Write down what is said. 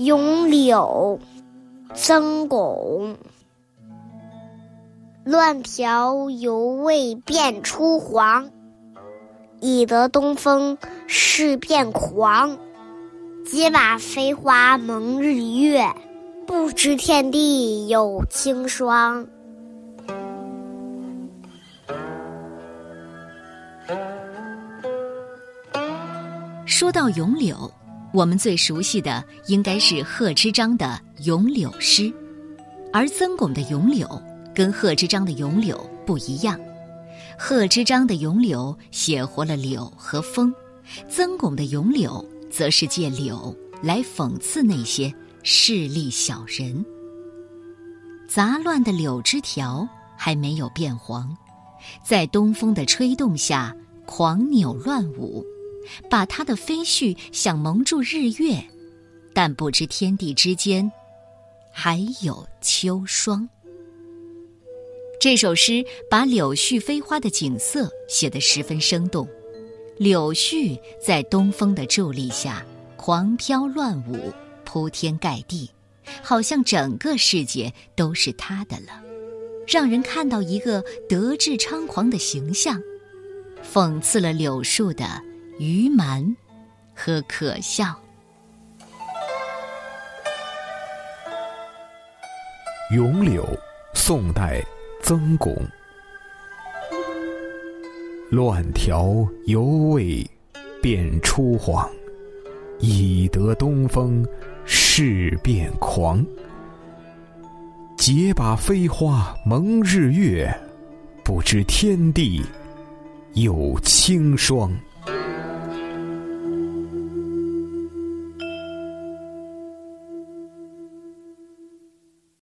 咏柳，曾巩。乱瓢犹未变初黄，已得东风事变狂。解把飞花蒙日月，不知天地有清霜。说到咏柳，我们最熟悉的应该是贺知章的咏柳诗，而曾巩的咏柳跟贺知章的咏柳不一样。贺知章的咏柳写活了柳和风，曾巩的咏柳则是借柳来讽刺那些势利小人。杂乱的柳枝条还没有变黄，在东风的吹动下狂扭乱舞。把它的飞絮想蒙住日月，但不知天地之间还有秋霜。这首诗把柳絮飞花的景色写得十分生动，柳絮在东风的助力下狂飘乱舞，铺天盖地，好像整个世界都是他的了，让人看到一个德智猖狂的形象，讽刺了柳树的。愚蛮和可笑。咏柳，宋代，曾巩。乱条犹未变初黄，已得东风事变狂。解把飞花蒙日月，不知天地有清霜。